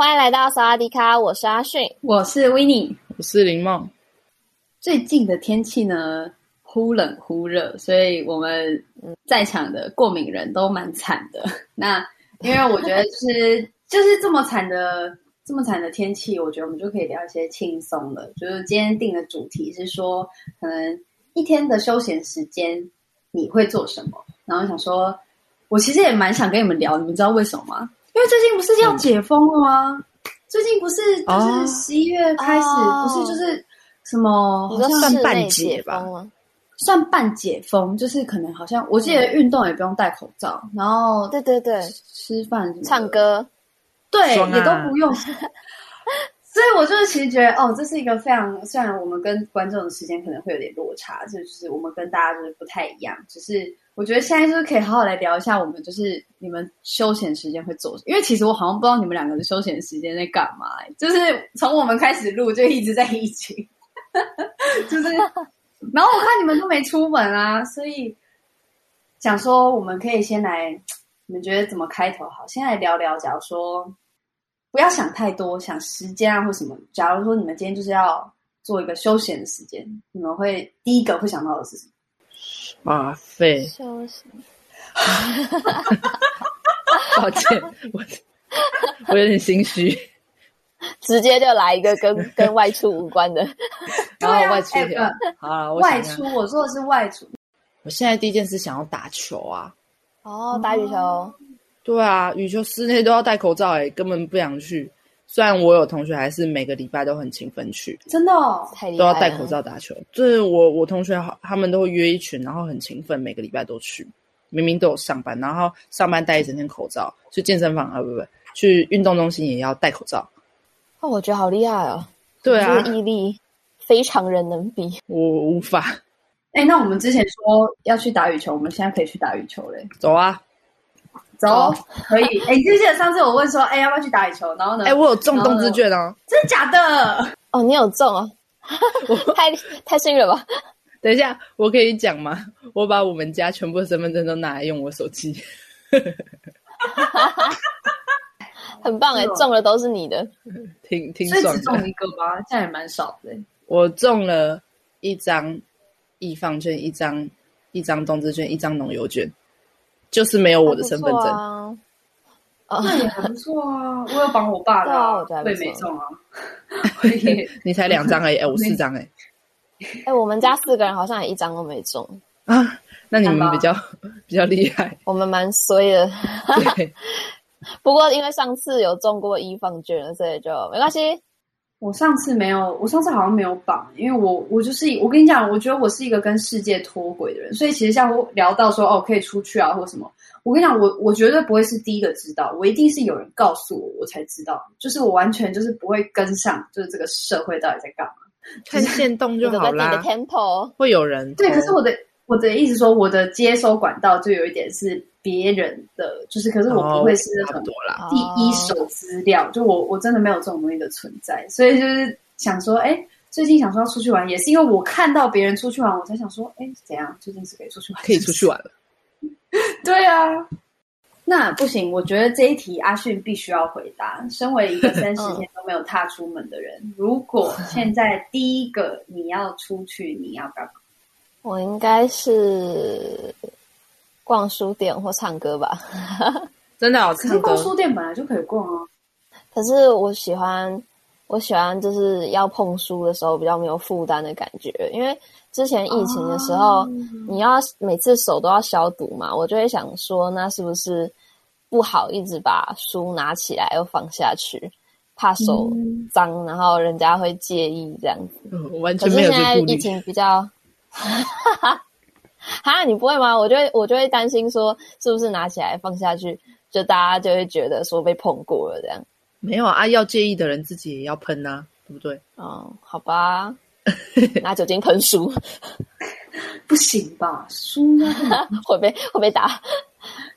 欢迎来到萨瓦迪卡，我是阿迅，我是维尼，我是林梦。最近的天气呢，忽冷忽热，所以我们在场的过敏人都蛮惨的。那因为我觉得就是 就是这么惨的这么惨的天气，我觉得我们就可以聊一些轻松的。就是今天定的主题是说，可能一天的休闲时间你会做什么？然后想说，我其实也蛮想跟你们聊，你们知道为什么吗？因为最近不是要解封了吗？嗯、最近不是就是十一月开始，哦、不是就是。什么？好像算半解吧，算半解封，就是可能好像我记得运动也不用戴口罩，嗯、然后对对对，吃饭、唱歌，对，啊、也都不用。所以，我就是其实觉得，哦，这是一个非常，虽然我们跟观众的时间可能会有点落差，就是我们跟大家就是不太一样。只是我觉得现在就是可以好好来聊一下，我们就是你们休闲时间会做什么，因为其实我好像不知道你们两个的休闲时间在干嘛，就是从我们开始录就一直在一起。就是，然后我看你们都没出门啊，所以想说我们可以先来，你们觉得怎么开头好？先来聊聊，假如说不要想太多，想时间啊或什么。假如说你们今天就是要做一个休闲的时间，你们会第一个会想到的是什么？啊，对，休闲。抱歉，我我有点心虚。直接就来一个跟 跟外出无关的，然后外出好，外出，我说的是外出。我现在第一件事想要打球啊！哦，打羽球。对啊，羽球室内都要戴口罩，哎，根本不想去。虽然我有同学还是每个礼拜都很勤奋去，真的哦，都要戴口罩打球。就是我我同学好，他们都会约一群，然后很勤奋，每个礼拜都去。明明都有上班，然后上班戴一整天口罩，去健身房啊，不不，去运动中心也要戴口罩。哦，我觉得好厉害哦！对啊，毅力非常人能比，我无法。哎，那我们之前说要去打羽球，我们现在可以去打羽球嘞。走啊，走，可以。哎，你记不记得上次我问说，哎，要不要去打羽球？然后呢？哎，我有中冬之券哦。真的假的？哦，你有中啊？太太幸运了吧？等一下，我可以讲吗？我把我们家全部的身份证都拿来用我手机。很棒哎，中了都是你的，挺挺爽的。只中一个吧，这样也蛮少的。我中了一张易放券，一张一张冬至券，一张农游券，就是没有我的身份证。啊，那也还不错啊。我有绑我爸的，对，没中啊。你才两张 哎，哎，我四张哎。哎，我们家四个人好像也一张都没中啊。那你们比较 比较厉害，我们蛮衰的。不过，因为上次有中过一放券，所以就没关系。我上次没有，我上次好像没有绑，因为我我就是我跟你讲，我觉得我是一个跟世界脱轨的人，所以其实像我聊到说哦可以出去啊或什么，我跟你讲，我我绝对不会是第一个知道，我一定是有人告诉我我才知道，就是我完全就是不会跟上，就是这个社会到底在干嘛，看限动就好啦。你的 tempo 会有人对，可是我的我的意思说，我的接收管道就有一点是。别人的就是，可是我不会是很多啦。第一手资料，哦、就我我真的没有这种东西的存在，所以就是想说，哎，最近想说要出去玩，也是因为我看到别人出去玩，我才想说，哎，怎样？最近是可以出去玩，可以出去玩了。对啊，那不行，我觉得这一题阿迅必须要回答。身为一个三十天都没有踏出门的人，嗯、如果现在第一个你要出去，你要干嘛？我应该是。逛书店或唱歌吧，真的好唱歌。逛书店本来就可以逛啊，可是我喜欢，我喜欢就是要碰书的时候比较没有负担的感觉。因为之前疫情的时候，哦、你要每次手都要消毒嘛，我就会想说，那是不是不好一直把书拿起来又放下去，怕手脏，嗯、然后人家会介意这样子。嗯、完全没有。可是现在疫情比较。哈，你不会吗？我就会我就会担心说，是不是拿起来放下去，就大家就会觉得说被碰过了这样。没有啊，要介意的人自己也要喷呐、啊，对不对？哦，好吧，拿酒精喷书，不行吧？书 会被会被打，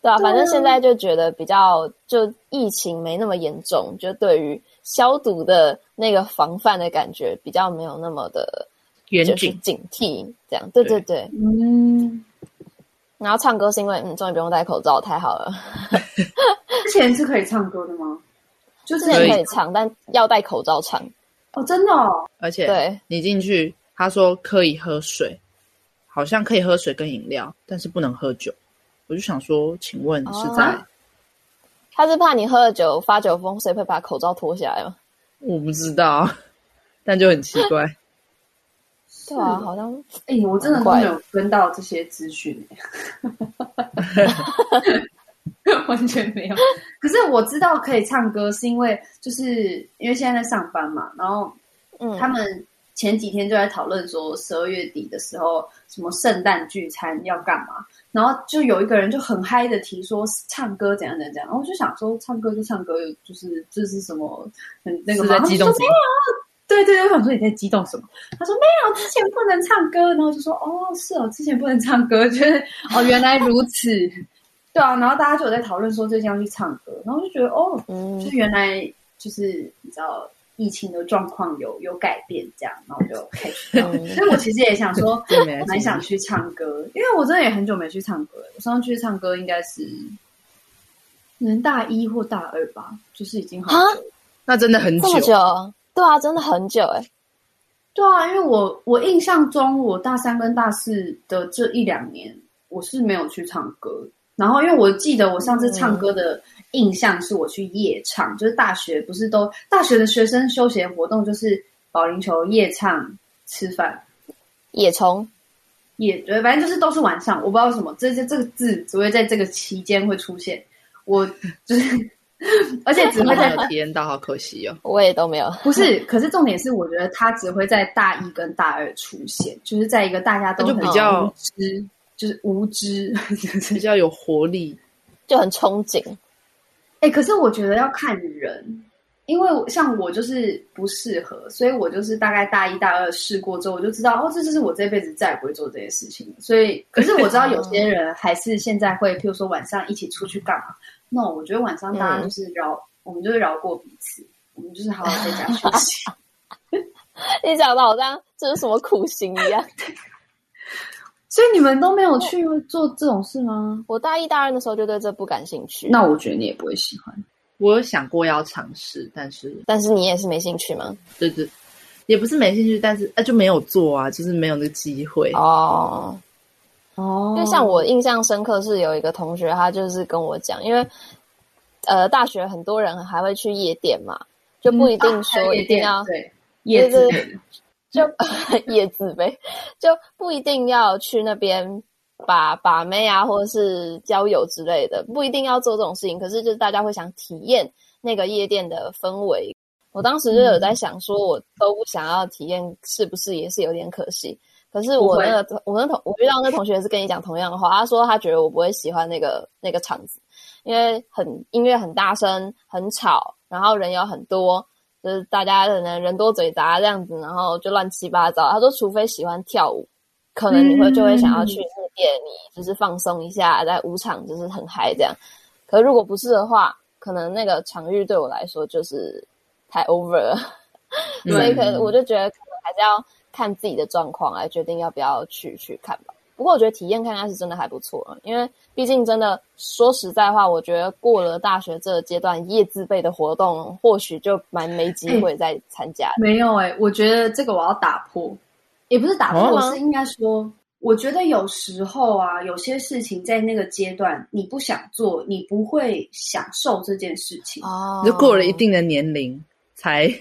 对啊，反正现在就觉得比较就疫情没那么严重，就对于消毒的那个防范的感觉比较没有那么的。就是警惕，这样对对对，嗯。然后唱歌是因为嗯，终于不用戴口罩，太好了。之前是可以唱歌的吗？就之前可以唱，但要戴口罩唱。哦，真的哦。而且，对你进去，他说可以喝水，好像可以喝水跟饮料，但是不能喝酒。我就想说，请问是在？哦，他是怕你喝了酒发酒疯，所以会把口罩脱下来吗？我不知道，但就很奇怪。对啊，好像哎、欸，我真的都没有跟到这些资讯，完全没有。可是我知道可以唱歌，是因为就是因为现在在上班嘛，然后嗯，他们前几天就在讨论说十二月底的时候什么圣诞聚餐要干嘛，然后就有一个人就很嗨的提说唱歌怎样怎样怎样，然后我就想说唱歌就唱歌，就是这是什么很那个在激动？对对对，我想说你在激动什么？他说没有，之前不能唱歌，然后就说哦，是哦，之前不能唱歌，就是哦原来如此，对啊，然后大家就有在讨论说最近要去唱歌，然后就觉得哦，嗯，就原来就是你知道疫情的状况有有改变这样，然后就开始，嗯、所以我其实也想说，蛮想去唱歌，因为我真的也很久没去唱歌了，我上次去唱歌应该是可能大一或大二吧，就是已经好久，那真的很久。对啊，真的很久哎。对啊，因为我我印象中，我大三跟大四的这一两年，我是没有去唱歌。然后，因为我记得我上次唱歌的印象是我去夜唱，嗯、就是大学不是都大学的学生休闲活动就是保龄球、夜唱、吃饭、野虫、野对，反正就是都是晚上。我不知道为什么这这这个字只会在这个期间会出现。我就是。而且只会在体验到，好可惜哦！我也都没有。不是，可是重点是，我觉得他只会在大一跟大二出现，就是在一个大家都就比较无知，就是无知，比较有活力，就很憧憬。哎、欸，可是我觉得要看人，因为像我就是不适合，所以我就是大概大一大二试过之后，我就知道哦，这就是我这辈子再也不会做这些事情。所以，可是我知道有些人还是现在会，譬如说晚上一起出去干嘛。那、no, 我觉得晚上大家就是饶，嗯、我们就是饶过彼此，我们就是好好在家休息。你讲的好像这是什么苦行一样。所以你们都没有去做这种事吗？我大一、大二的时候就对这不感兴趣。那我觉得你也不会喜欢。我有想过要尝试，但是但是你也是没兴趣吗？对对，也不是没兴趣，但是就没有做啊，就是没有那个机会哦。哦，因为像我印象深刻是有一个同学，他就是跟我讲，因为呃大学很多人还会去夜店嘛，就不一定说一定要、嗯啊、对夜子，就 夜自卑，就不一定要去那边把把妹啊，或者是交友之类的，不一定要做这种事情。可是就是大家会想体验那个夜店的氛围。我当时就有在想，说我都不想要体验，是不是也是有点可惜？可是我那个我那同我遇到那同学是跟你讲同样的话，他说他觉得我不会喜欢那个那个场子，因为很音乐很大声很吵，然后人有很多，就是大家可能人多嘴杂这样子，然后就乱七八糟。他说除非喜欢跳舞，可能你会就会想要去夜店，你就是放松一下，在舞场就是很嗨这样。可是如果不是的话，可能那个场域对我来说就是太 over 了，所以可能我就觉得可能还是要。看自己的状况来决定要不要去去看吧。不过我觉得体验看看是真的还不错，因为毕竟真的说实在话，我觉得过了大学这个阶段，夜自备的活动或许就蛮没机会再参加。欸。没有哎、欸，我觉得这个我要打破，也不是打破，是应该说，我觉得有时候啊，有些事情在那个阶段你不想做，你不会享受这件事情哦。你就过了一定的年龄才。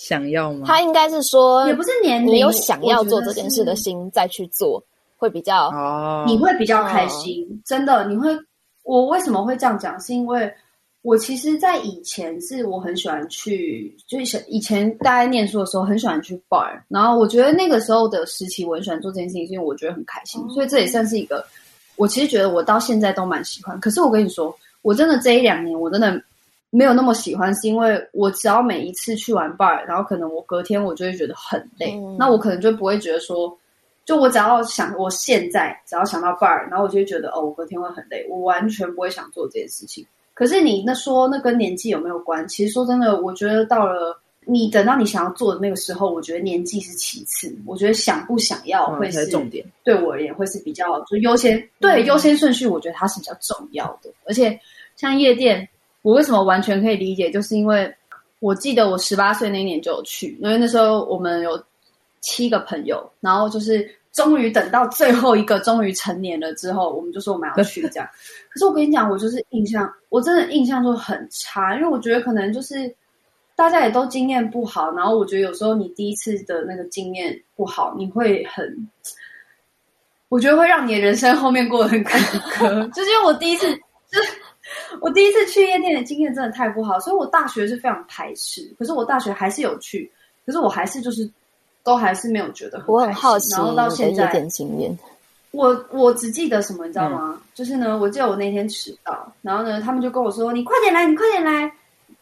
想要吗？他应该是说，也不是年龄，你有想要做这件事的心再去做，会比较哦，你会比较开心。哦、真的，你会。我为什么会这样讲？是因为我其实，在以前是我很喜欢去，就是以前大家念书的时候很喜欢去 bar，然后我觉得那个时候的时期我很喜欢做这件事情，是因为我觉得很开心，所以这也算是一个。我其实觉得我到现在都蛮喜欢，可是我跟你说，我真的这一两年我真的没有那么喜欢，是因为我只要每一次去玩 bar，然后可能我隔天我就会觉得很累，嗯、那我可能就不会觉得说。就我只要想，我现在只要想到 bar，然后我就会觉得哦，我隔天会很累，我完全不会想做这件事情。可是你那说那跟年纪有没有关？其实说真的，我觉得到了你等到你想要做的那个时候，我觉得年纪是其次，我觉得想不想要会是重点。对我而言会是比较就优先，对优先顺序，我觉得它是比较重要的。而且像夜店，我为什么完全可以理解，就是因为我记得我十八岁那年就有去，因为那时候我们有七个朋友，然后就是。终于等到最后一个，终于成年了之后，我们就说我们要去这样。可是我跟你讲，我就是印象，我真的印象就很差，因为我觉得可能就是大家也都经验不好，然后我觉得有时候你第一次的那个经验不好，你会很，我觉得会让你的人生后面过得很坎坷。就是因为我第一次，就 是我第一次去夜店的经验真的太不好，所以我大学是非常排斥。可是我大学还是有去，可是我还是就是。都还是没有觉得很，我很好奇，然后到现在，点经验。我我只记得什么，你知道吗？嗯、就是呢，我记得我那天迟到，然后呢，他们就跟我说：“你快点来，你快点来，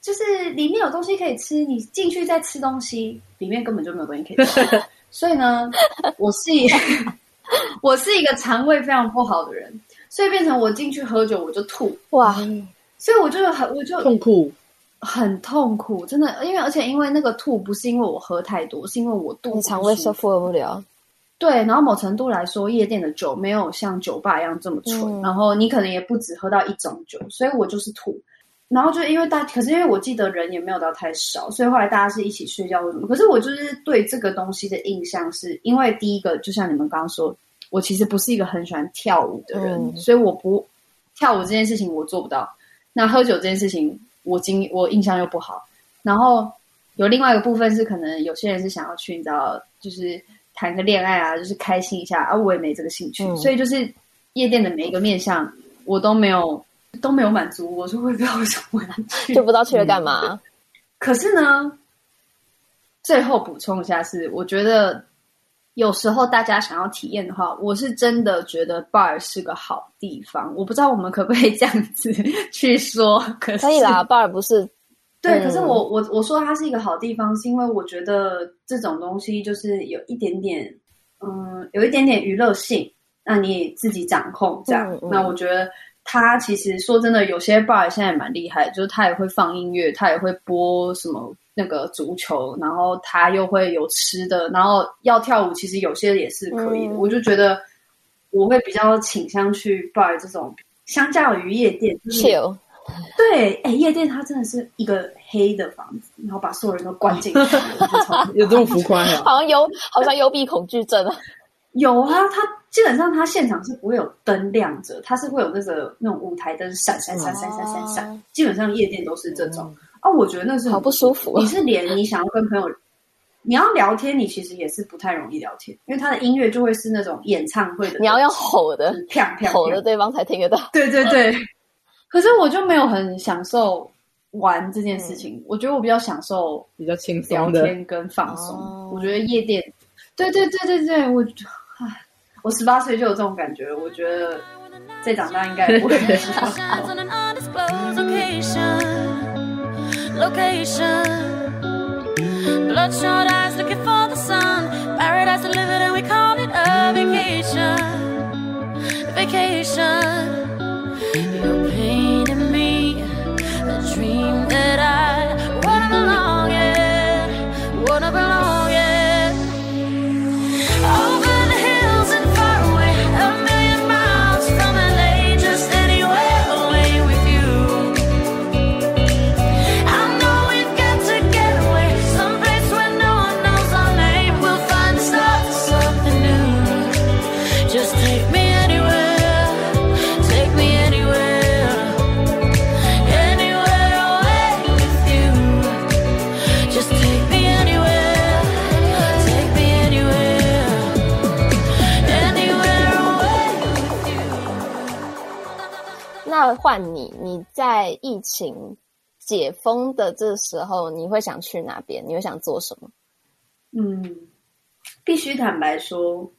就是里面有东西可以吃，你进去再吃东西。”里面根本就没有东西可以吃，所以呢，我是一 我是一个肠胃非常不好的人，所以变成我进去喝酒我就吐哇，所以我就很我就痛苦。很痛苦，真的，因为而且因为那个吐不是因为我喝太多，是因为我肚子肠胃受负荷不了。对，然后某程度来说，夜店的酒没有像酒吧一样这么纯，嗯、然后你可能也不止喝到一种酒，所以我就是吐。然后就因为大，可是因为我记得人也没有到太少，所以后来大家是一起睡觉或什么。可是我就是对这个东西的印象是，因为第一个就像你们刚刚说，我其实不是一个很喜欢跳舞的人，嗯、所以我不跳舞这件事情我做不到。那喝酒这件事情。我经我印象又不好，然后有另外一个部分是，可能有些人是想要去，你知道，就是谈个恋爱啊，就是开心一下啊，我也没这个兴趣，嗯、所以就是夜店的每一个面向我都没有都没有满足，我说会不知道为什么去，就不知道去了干嘛。嗯、可是呢，最后补充一下是，我觉得。有时候大家想要体验的话，我是真的觉得 bar 是个好地方。我不知道我们可不可以这样子去说，可，以啦，bar 不是对。嗯、可是我我我说它是一个好地方，是因为我觉得这种东西就是有一点点，嗯，有一点点娱乐性，让你自己掌控这样。嗯嗯、那我觉得它其实说真的，有些 bar 现在也蛮厉害，就是它也会放音乐，它也会播什么。那个足球，然后他又会有吃的，然后要跳舞，其实有些也是可以的。我就觉得我会比较倾向去 buy 这种，相较于夜店。对，哎，夜店它真的是一个黑的房子，然后把所有人都关进去。有这么浮夸？好像有，好像幽闭恐惧症啊。有啊，它基本上它现场是不会有灯亮着，它是会有那个那种舞台灯闪闪闪闪闪闪，基本上夜店都是这种。哦，我觉得那是好不舒服。你是连你想要跟朋友，你要聊天，你其实也是不太容易聊天，因为他的音乐就会是那种演唱会的，你要用吼的，啪啪吼的，对方才听得到。对对对。可是我就没有很享受玩这件事情，嗯、我觉得我比较享受比较轻松的聊天跟放松。我觉得夜店，对对对对对，我唉，我十八岁就有这种感觉，我觉得再长大应该不会。Location, bloodshot eyes looking for the sun. Paradise delivered and we call it a vacation. Vacation. You're painting 要换你，你在疫情解封的这时候，你会想去哪边？你会想做什么？嗯，必须坦白说，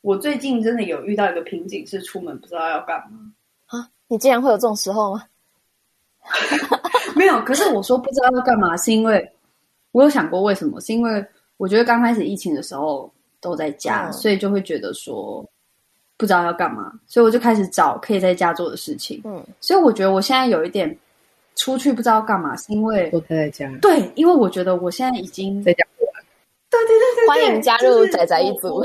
我最近真的有遇到一个瓶颈，是出门不知道要干嘛啊！你竟然会有这种时候吗？没有，可是我说不知道要干嘛，是因为我有想过为什么？是因为我觉得刚开始疫情的时候都在家，嗯、所以就会觉得说不知道要干嘛，所以我就开始找可以在家做的事情。嗯，所以我觉得我现在有一点出去不知道干嘛，是因为都待在家。对，因为我觉得我现在已经在家过完。对对对对，欢迎加入仔仔一族。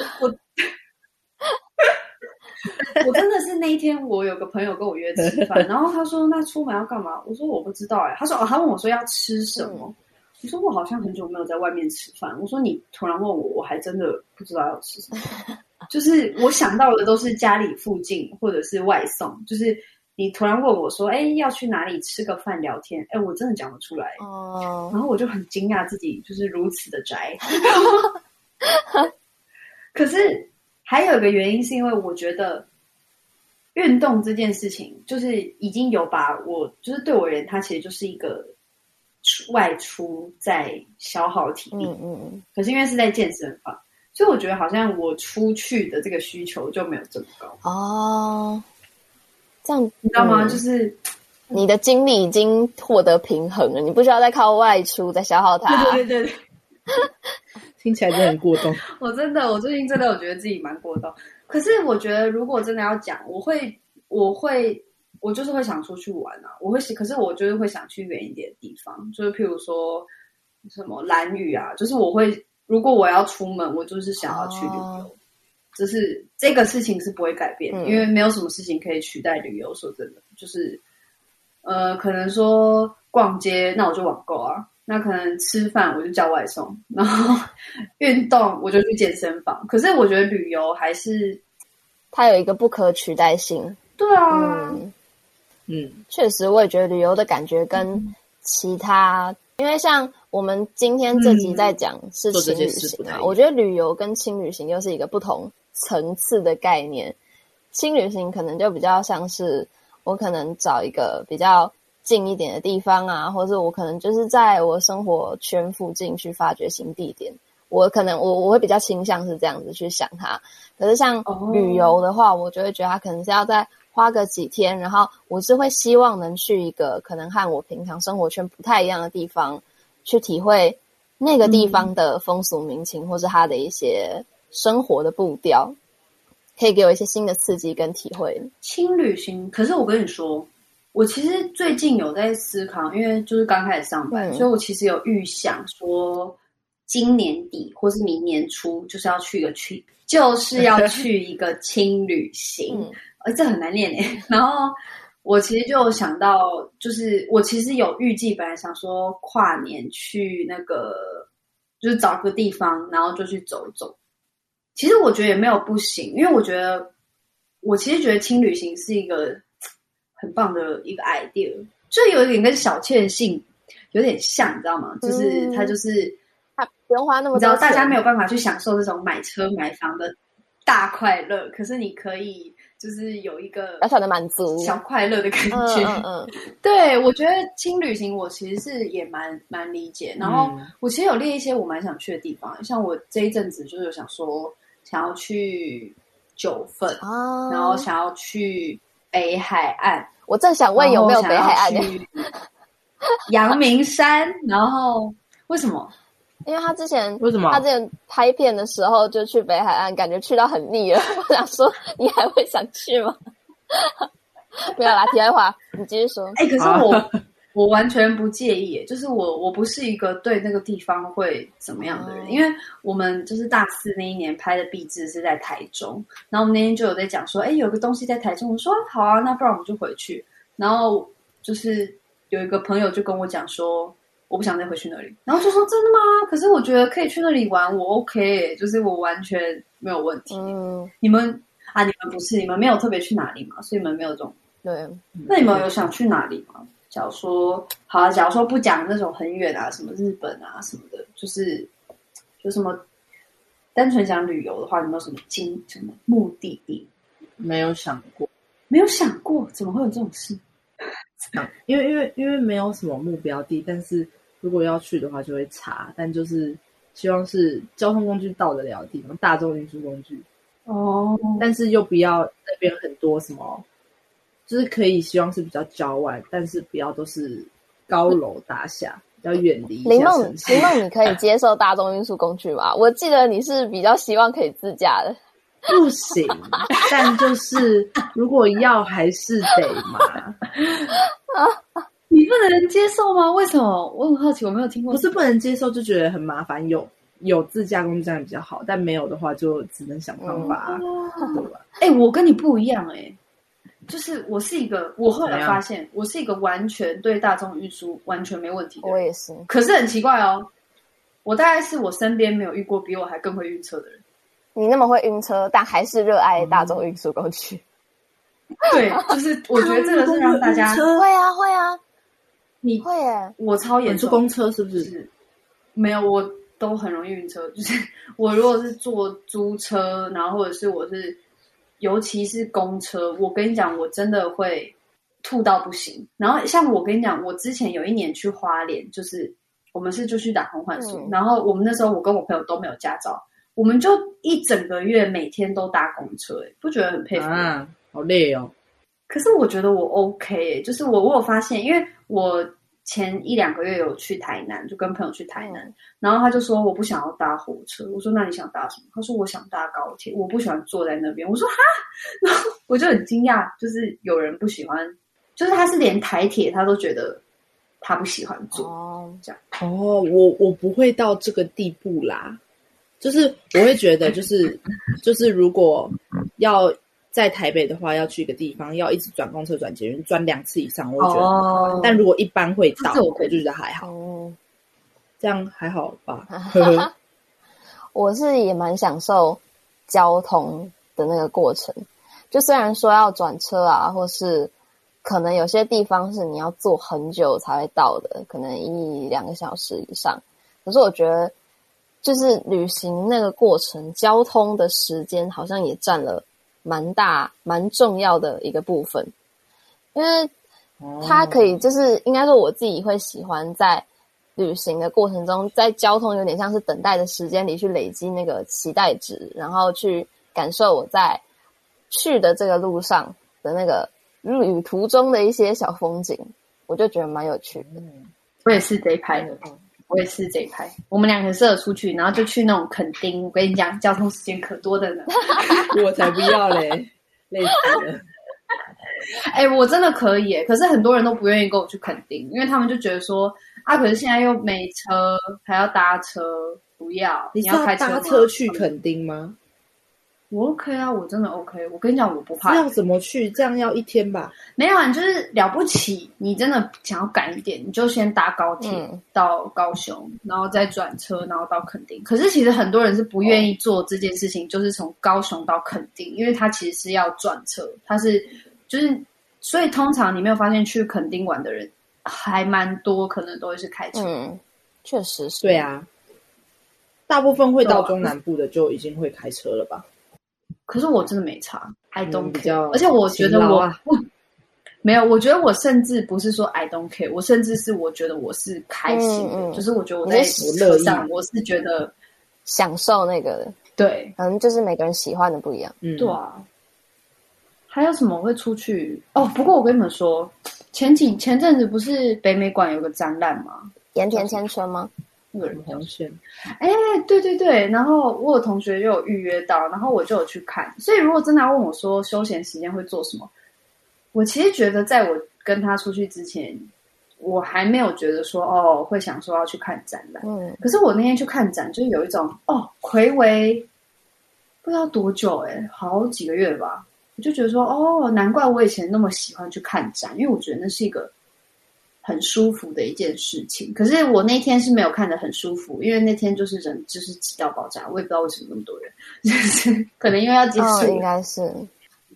我，真的是那一天，我有个朋友跟我约吃饭，然后他说：“那出门要干嘛？”我说：“我不知道。”哎，他说：“哦，他问我说要吃什么。嗯”我说：“我好像很久没有在外面吃饭。”我说：“你突然问我，我还真的不知道要吃什么。”就是我想到的都是家里附近或者是外送。就是你突然问我说：“哎，要去哪里吃个饭聊天？”哎，我真的讲不出来。哦。然后我就很惊讶自己就是如此的宅。可是。还有一个原因是因为我觉得运动这件事情，就是已经有把我，就是对我而言，它其实就是一个出外出在消耗体力。嗯嗯嗯。可是因为是在健身房，所以我觉得好像我出去的这个需求就没有这么高。哦，这样你知道吗？就是你的精力已经获得平衡了，你不需要再靠外出再消耗它。对对对对。听起来就很过动。我真的，我最近真的，我觉得自己蛮过动。可是我觉得，如果真的要讲，我会，我会，我就是会想出去玩啊。我会，可是我就是会想去远一点的地方，就是譬如说什么蓝屿啊，就是我会，如果我要出门，我就是想要去旅游。哦、只是这个事情是不会改变，嗯、因为没有什么事情可以取代旅游。说真的，就是呃，可能说逛街，那我就网购啊。那可能吃饭我就叫外送，然后运动我就去健身房。可是我觉得旅游还是它有一个不可取代性。对啊，嗯，嗯，确实我也觉得旅游的感觉跟其他，嗯、因为像我们今天这集在讲是轻旅行啊，我觉得旅游跟轻旅行又是一个不同层次的概念。轻旅行可能就比较像是我可能找一个比较。近一点的地方啊，或者我可能就是在我生活圈附近去发掘新地点。我可能我我会比较倾向是这样子去想它。可是像旅游的话，我就会觉得它可能是要再花个几天，然后我是会希望能去一个可能和我平常生活圈不太一样的地方，去体会那个地方的风俗民情，或是他的一些生活的步调，可以给我一些新的刺激跟体会。轻旅行，可是我跟你说。我其实最近有在思考，因为就是刚开始上班，嗯、所以我其实有预想说，今年底或是明年初就是要去一个去，就是要去一个轻旅行。呃、嗯，这很难念诶。然后我其实就想到，就是我其实有预计，本来想说跨年去那个，就是找个地方，然后就去走走。其实我觉得也没有不行，因为我觉得我其实觉得轻旅行是一个。很棒的一个 idea，就有一点跟小确幸有点像，你知道吗？就是它就是它不用花那么多，你知道大家没有办法去享受这种买车买房的大快乐，可是你可以就是有一个小小的满足、小快乐的感觉。嗯，嗯，对，我觉得轻旅行我其实是也蛮蛮理解。然后我其实有列一些我蛮想去的地方，像我这一阵子就是有想说想要去九份，啊、然后想要去。北海岸，我正想问有没有北海岸的？阳明山，然后为什么？因为他之前为什么？他之前拍片的时候就去北海岸，感觉去到很腻了。我想说，你还会想去吗？不要啦，题外话，你继续说。哎、欸，可是我。我完全不介意，就是我我不是一个对那个地方会怎么样的人，因为我们就是大四那一年拍的毕制是在台中，然后我们那天就有在讲说，哎，有个东西在台中，我说好啊，那不然我们就回去。然后就是有一个朋友就跟我讲说，我不想再回去那里，然后就说真的吗？可是我觉得可以去那里玩，我 OK，就是我完全没有问题。嗯，你们啊，你们不是，你们没有特别去哪里嘛，所以你们没有这种。对，那你们有想去哪里吗？假如说好啊，假如说不讲那种很远啊，什么日本啊什么的，就是就什么单纯想旅游的话，有没有什么经什么目的地？没有想过，没有想过，怎么会有这种事？因为因为因为没有什么目标地，但是如果要去的话就会查，但就是希望是交通工具到得了的地方，大众运输工具哦，但是又不要那边很多什么，就是可以希望是比较郊外，但是不要都是高楼大厦，比较远离。林梦，林梦，你可以接受大众运输工具吗？我记得你是比较希望可以自驾的。不行，但就是如果要还是得嘛。你不能接受吗？为什么？我很好奇，我没有听过。不是不能接受，就觉得很麻烦。有有自驾工具这样比较好，但没有的话，就只能想办法，嗯、对吧？哎、欸，我跟你不一样、欸，哎，就是我是一个，我后来发现，我是一个完全对大众运输完全没问题的人。我也是，可是很奇怪哦，我大概是我身边没有遇过比我还更会晕车的人。你那么会晕车，但还是热爱大众运输工具。对，就是我觉得这个是让大家会啊会啊，你会耶，我超严重。坐公车是不是？是没有，我都很容易晕车。就是 我如果是坐租车，然后或者是我是，尤其是公车，我跟你讲，我真的会吐到不行。然后像我跟你讲，我之前有一年去花莲，就是我们是就去打工换宿，嗯、然后我们那时候我跟我朋友都没有驾照。我们就一整个月每天都搭公车，哎，不觉得很佩服吗？啊，好累哦。可是我觉得我 OK，就是我我有发现，因为我前一两个月有去台南，就跟朋友去台南，然后他就说我不想要搭火车，我说那你想搭什么？他说我想搭高铁，我不喜欢坐在那边。我说哈，然后我就很惊讶，就是有人不喜欢，就是他是连台铁他都觉得他不喜欢坐哦，这样哦，我我不会到这个地步啦。就是我会觉得，就是就是如果要在台北的话，要去一个地方，要一直转公车、转捷运，转两次以上，我觉得。Oh, 但如果一般会到，我就觉得还好。Oh. 这样还好吧？我是也蛮享受交通的那个过程。就虽然说要转车啊，或是可能有些地方是你要坐很久才会到的，可能一两个小时以上。可是我觉得。就是旅行那个过程，交通的时间好像也占了蛮大、蛮重要的一个部分，因为它可以就是应该说我自己会喜欢在旅行的过程中，在交通有点像是等待的时间里去累积那个期待值，然后去感受我在去的这个路上的那个旅途中的一些小风景，我就觉得蛮有趣的。我也是这一派的。我也是这一派，我们两个适合出去，然后就去那种垦丁。我跟你讲，交通时间可多的呢。我才不要嘞，累死了。哎、欸，我真的可以，可是很多人都不愿意跟我去垦丁，因为他们就觉得说啊，可是现在又没车，还要搭车，不要。你要开车搭车去垦丁吗？我 OK 啊，我真的 OK。我跟你讲，我不怕。要怎么去？这样要一天吧？没有啊，你就是了不起。你真的想要赶一点，你就先搭高铁到高雄，嗯、然后再转车，然后到垦丁。可是其实很多人是不愿意做这件事情，哦、就是从高雄到垦丁，因为他其实是要转车，他是就是，所以通常你没有发现去垦丁玩的人还蛮多，可能都会是开车。嗯，确实是。对啊，大部分会到中南部的就已经会开车了吧？可是我真的没差，I don't care。而且我觉得我不 没有，我觉得我甚至不是说 I don't care，我甚至是我觉得我是开心的，就是我觉得我在车上我是觉得享受那个的。对，嗯，就是每个人喜欢的不一样。嗯，对啊。还有什么会出去？哦，不过我跟你们说，前几前阵子不是北美馆有个展览吗？盐田千春吗？个人表现，哎，对对对，然后我有同学就有预约到，然后我就有去看。所以如果真的要问我说休闲时间会做什么，我其实觉得在我跟他出去之前，我还没有觉得说哦会想说要去看展览。嗯，可是我那天去看展，就有一种哦，睽违不知道多久，哎，好几个月吧，我就觉得说哦，难怪我以前那么喜欢去看展，因为我觉得那是一个。很舒服的一件事情，可是我那天是没有看得很舒服，因为那天就是人就是挤到爆炸，我也不知道为什么那么多人，就是可能因为要结束，哦，应该是。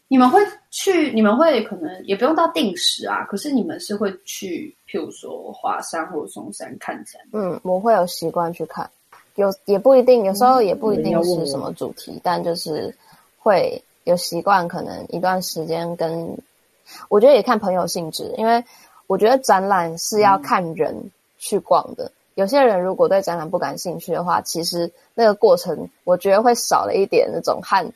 你们会去，你们会可能也不用到定时啊，可是你们是会去，譬如说华山或者松山看展。嗯，我会有习惯去看，有也不一定，有时候也不一定是什么主题，嗯，但就是会有习惯，可能一段时间跟，我觉得也看朋友性质，因为。我觉得展览是要看人去逛的。嗯、有些人如果对展览不感兴趣的话，其实那个过程我觉得会少了一点那种和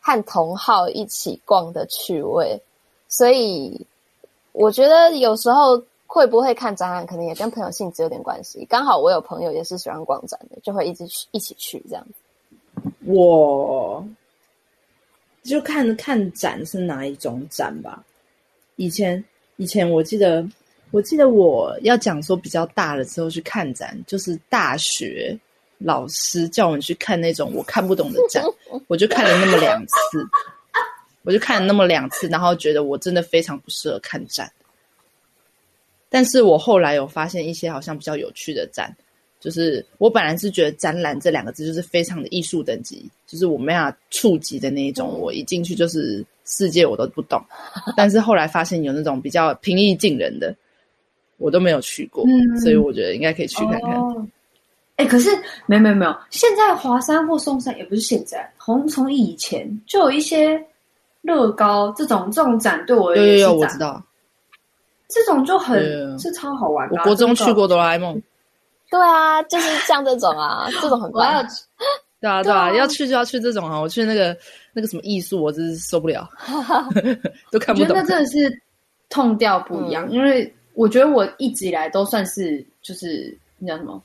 和同好一起逛的趣味。所以我觉得有时候会不会看展览，可能也跟朋友性质有点关系。刚好我有朋友也是喜欢逛展的，就会一直去一起去这样子。我就看看展是哪一种展吧。以前。以前我记得，我记得我要讲说比较大了之后去看展，就是大学老师叫我们去看那种我看不懂的展，我就看了那么两次，我就看了那么两次，然后觉得我真的非常不适合看展。但是我后来有发现一些好像比较有趣的展。就是我本来是觉得“展览”这两个字就是非常的艺术等级，就是我没法触及的那一种。我一进去就是世界我都不懂，但是后来发现有那种比较平易近人的，我都没有去过，嗯、所以我觉得应该可以去看看。哎、可是没有没有没有，现在华山或松山也不是现在，从从以前就有一些乐高这种这种展，对我有有有，我知道，这种就很是超好玩的、啊。我国中去过哆啦 A 梦。对啊，就是像这种啊，这种很棒。对啊，对啊，要去就要去这种啊！我去那个那个什么艺术，我真是受不了，都看不懂。我觉得那真的是痛调不一样，嗯、因为我觉得我一直以来都算是就是那叫什么，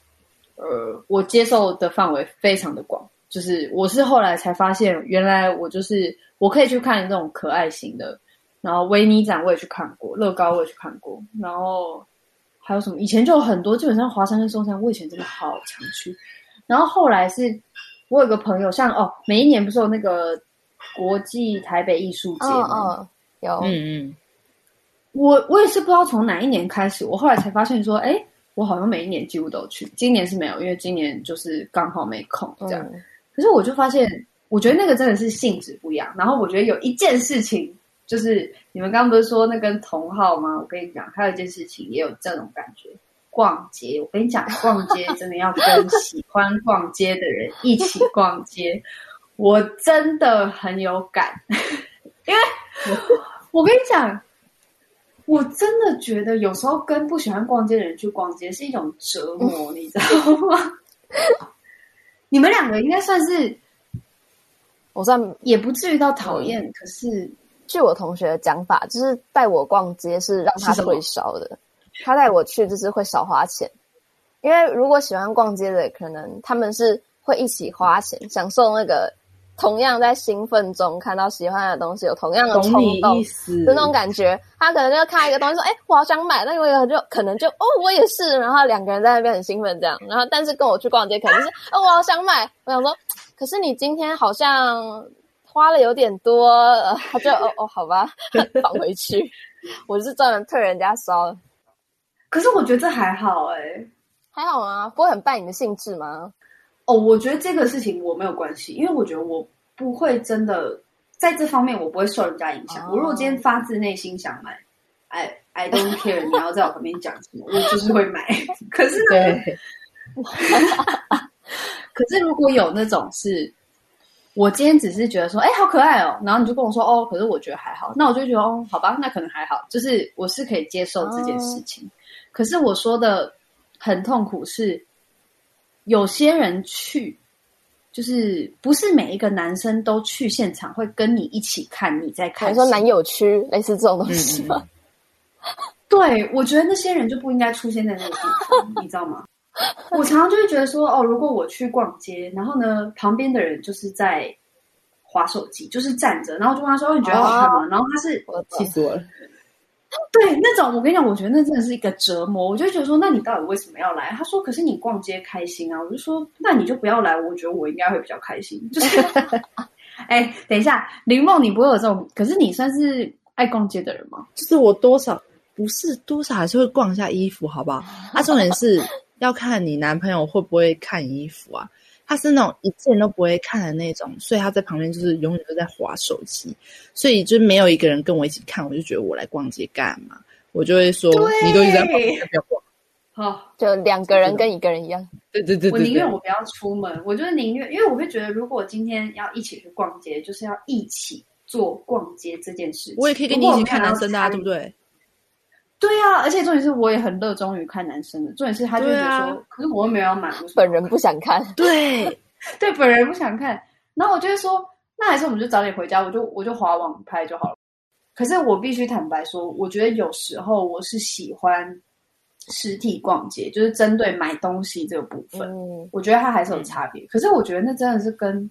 呃，我接受的范围非常的广。就是我是后来才发现，原来我就是我可以去看这种可爱型的，然后维尼展我也去看过，乐高我也去看过，然后。还有什么？以前就有很多，基本上华山跟松山，我以前真的好常去。然后后来是，我有个朋友，像哦，每一年不是有那个国际台北艺术节吗？哦哦、有，嗯嗯。我我也是不知道从哪一年开始，我后来才发现说，哎，我好像每一年几乎都去。今年是没有，因为今年就是刚好没空这样。嗯、可是我就发现，我觉得那个真的是性质不一样。然后我觉得有一件事情。就是你们刚刚不是说那跟同好吗？我跟你讲，还有一件事情也有这种感觉。逛街，我跟你讲，逛街真的要跟喜欢逛街的人一起逛街，我真的很有感。因为我，跟你讲，我真的觉得有时候跟不喜欢逛街的人去逛街是一种折磨，你知道吗？你们两个应该算是，我算也不至于到讨厌，嗯、可是。据我同学的讲法，就是带我逛街是让他退烧的。他带我去就是会少花钱，因为如果喜欢逛街的，可能他们是会一起花钱，享受那个同样在兴奋中看到喜欢的东西，有同样的冲动的那种感觉。他可能就看一个东西说：“哎、欸，我好想买。”那个就可能就哦，我也是。然后两个人在那边很兴奋这样。然后但是跟我去逛街，可能是哦，我好想买。我想说，可是你今天好像。花了有点多，他就哦 哦，好吧，放回去。我是专门退人家烧，可是我觉得这还好哎、欸，还好啊？不会很败你的兴致吗？哦，我觉得这个事情我没有关系，因为我觉得我不会真的在这方面，我不会受人家影响。哦、我如果今天发自内心想买，I I don't care，你要在我旁边讲什么，我就是会买。可是呢，对可是如果有那种是。我今天只是觉得说，哎，好可爱哦，然后你就跟我说，哦，可是我觉得还好，那我就觉得，哦，好吧，那可能还好，就是我是可以接受这件事情。哦、可是我说的很痛苦是，有些人去，就是不是每一个男生都去现场会跟你一起看你在看，比如说男友区类似这种东西吗？嗯、对，我觉得那些人就不应该出现在那个地方，你知道吗？我常常就会觉得说，哦，如果我去逛街，然后呢，旁边的人就是在划手机，就是站着，然后就问他说，哦，你觉得好看吗？哦、然后他是，我气死我了。对，那种我跟你讲，我觉得那真的是一个折磨。我就觉得说，那你到底为什么要来？他说，可是你逛街开心啊。我就说，那你就不要来。我觉得我应该会比较开心。就是，哎，等一下，林梦，你不会有这种？可是你算是爱逛街的人吗？就是我多少不是多少还是会逛一下衣服，好不好？啊，重点是。要看你男朋友会不会看衣服啊？他是那种一件都不会看的那种，所以他在旁边就是永远都在划手机，所以就没有一个人跟我一起看，我就觉得我来逛街干嘛？我就会说，你都一直在旁边不要逛，好，就两个人跟一个人一样。对对对，对，我宁愿我不要出门，我就是宁愿，因为我会觉得，如果今天要一起去逛街，就是要一起做逛街这件事情。我也可以跟你一起看男生的啊，对不对？对啊，而且重点是我也很热衷于看男生的，重点是他就觉得说，啊、可是我又没有要买，本人不想看，对 对，本人不想看，然后我就会说，那还是我们就早点回家，我就我就滑网拍就好了。可是我必须坦白说，我觉得有时候我是喜欢实体逛街，就是针对买东西这个部分，嗯、我觉得它还是有差别。嗯、可是我觉得那真的是跟，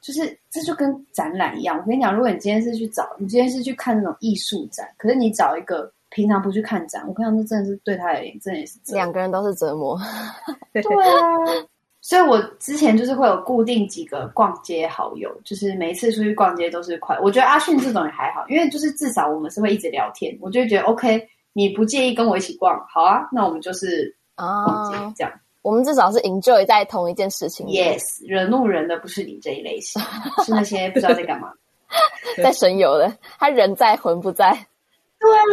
就是这就跟展览一样。我跟你讲，如果你今天是去找，你今天是去看那种艺术展，可是你找一个平常不去看展，我看到那真的是对他而言，真的也是两个人都是折磨。对啊。所以，我之前就是会有固定几个逛街好友，就是每一次出去逛街都是快。我觉得阿迅这种也还好，因为就是至少我们是会一直聊天，我就会觉得 OK，你不介意跟我一起逛，好啊，那我们就是逛街这样。Uh, 我们至少是 enjoy 在同一件事情。Yes，惹怒人的不是你这一类型，是那些不知道在干嘛，在神游的，他人在魂不在。对啊，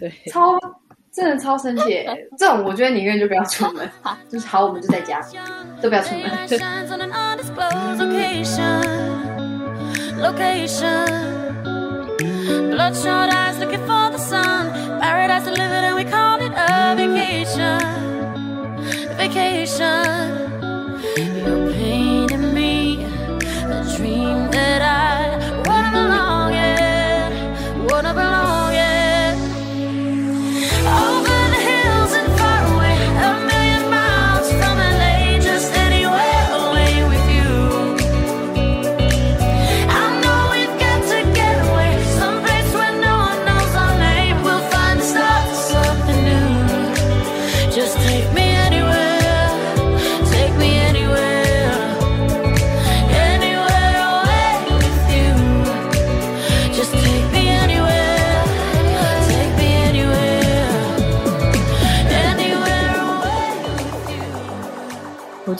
对，超。真的超生气，这种我觉得宁愿就不要出门，就是好，我们就在家，都不要出门。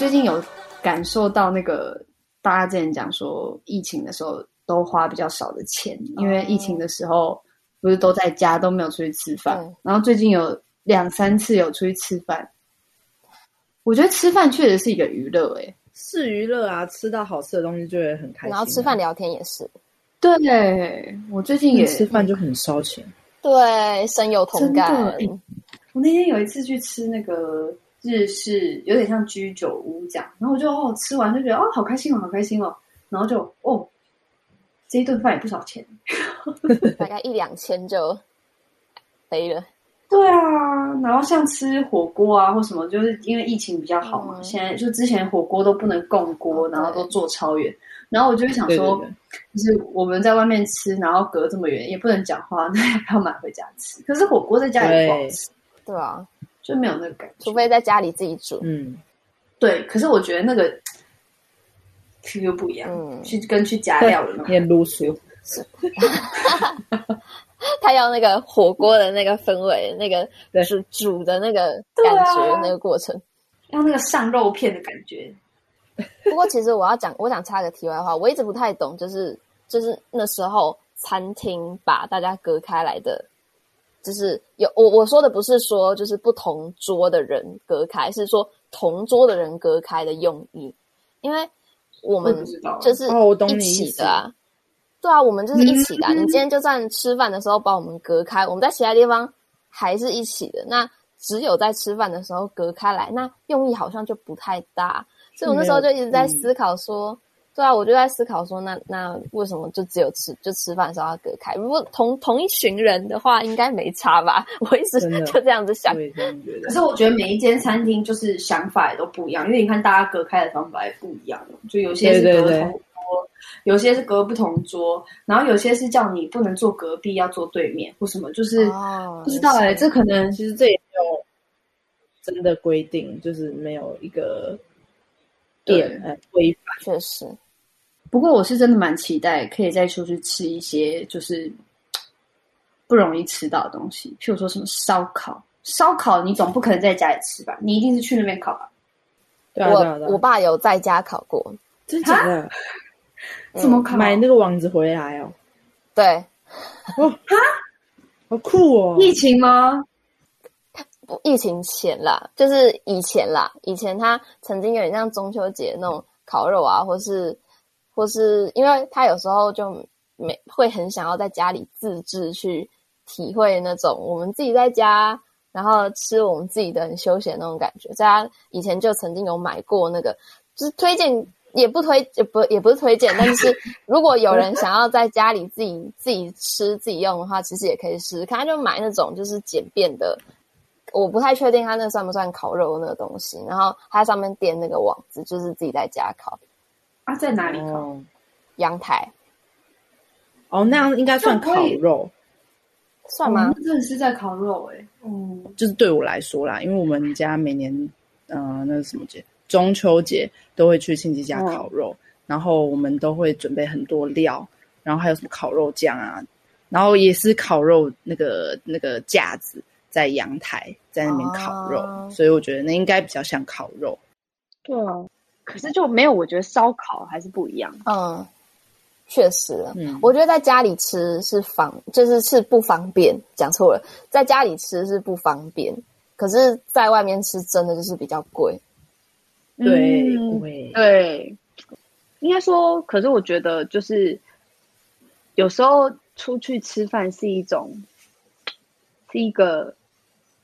最近有感受到那个大家之前讲说，疫情的时候都花比较少的钱，因为疫情的时候不是都在家都没有出去吃饭，嗯、然后最近有两三次有出去吃饭，我觉得吃饭确实是一个娱乐、欸，诶是娱乐啊，吃到好吃的东西就会很开心、啊，然后吃饭聊天也是，对，我最近也吃饭就很烧钱，对，深有同感、欸。我那天有一次去吃那个。日式有点像居酒屋这样，然后我就哦吃完就觉得哦好开心哦好开心哦，然后就哦这一顿饭也不少钱，大概一两千就飞了。对啊，然后像吃火锅啊或什么，就是因为疫情比较好嘛，嗯、现在就之前火锅都不能共锅，然后都坐超远，然后我就会想说，对对对就是我们在外面吃，然后隔这么远也不能讲话，那要不要买回家吃？可是火锅在家里不好吃，对，对啊。就没有那个感觉，除非在家里自己煮。嗯，对。可是我觉得那个 Q 不一样，嗯，去跟去家料的那种，也卤熟。他要那个火锅的那个氛围，那个煮煮的那个感觉，那个过程，要那个上肉片的感觉。不过，其实我要讲，我想插个题外话，我一直不太懂，就是就是那时候餐厅把大家隔开来的。就是有我我说的不是说就是不同桌的人隔开，是说同桌的人隔开的用意，因为我们就是一起的啊，对啊，我们就是一起的啊。你今天就算吃饭的时候把我们隔开，我们在其他地方还是一起的。那只有在吃饭的时候隔开来，那用意好像就不太大。所以我那时候就一直在思考说。对啊，我就在思考说，那那为什么就只有吃就吃饭的时候要隔开？如果同同一群人的话，应该没差吧？我一直就这样子想。可是我觉得每一间餐厅就是想法也都不一样，因为你看大家隔开的方法也不一样。就有些是隔同桌，对对对，有些是隔不同桌，然后有些是叫你不能坐隔壁，要坐对面或什么，就是、哦、不知道哎、欸，这可能其实这也没有真的规定，就是没有一个店规范，确实。不过我是真的蛮期待可以再出去吃一些就是不容易吃到的东西，譬如说什么烧烤。烧烤你总不可能在家里吃吧？你一定是去那边烤吧？对啊，对啊，对啊，我我爸有在家烤过，真假的？怎么烤？买那个网子回来哦。对。哦哈，好酷哦！疫情吗？疫情前啦，就是以前啦。以前他曾经有点像中秋节那种烤肉啊，或是。或是因为他有时候就没会很想要在家里自制去体会那种我们自己在家，然后吃我们自己的很休闲那种感觉。在他以前就曾经有买过那个，就是推荐也不推，也不也不是推荐，但是 如果有人想要在家里自己自己吃自己用的话，其实也可以试试看，就买那种就是简便的。我不太确定他那算不算烤肉那个东西，然后它上面垫那个网子，就是自己在家烤。啊，在哪里烤？哦，阳台。哦，那样应该算烤肉，算吗？真的是在烤肉哎。嗯，就是对我来说啦，因为我们家每年，呃，那是什么节？中秋节都会去亲戚家烤肉，嗯，然后我们都会准备很多料，然后还有什么烤肉酱啊，然后也是烤肉那个那个架子。在阳台，在那边烤肉，啊，所以我觉得那应该比较像烤肉。对啊，可是就没有，我觉得烧烤还是不一样。嗯，确实，嗯，我觉得在家里吃是方，就是是不方便。讲错了，在家里吃是不方便，可是在外面吃真的就是比较贵。对，嗯，对，应该说，可是我觉得就是有时候出去吃饭是一种，是一个。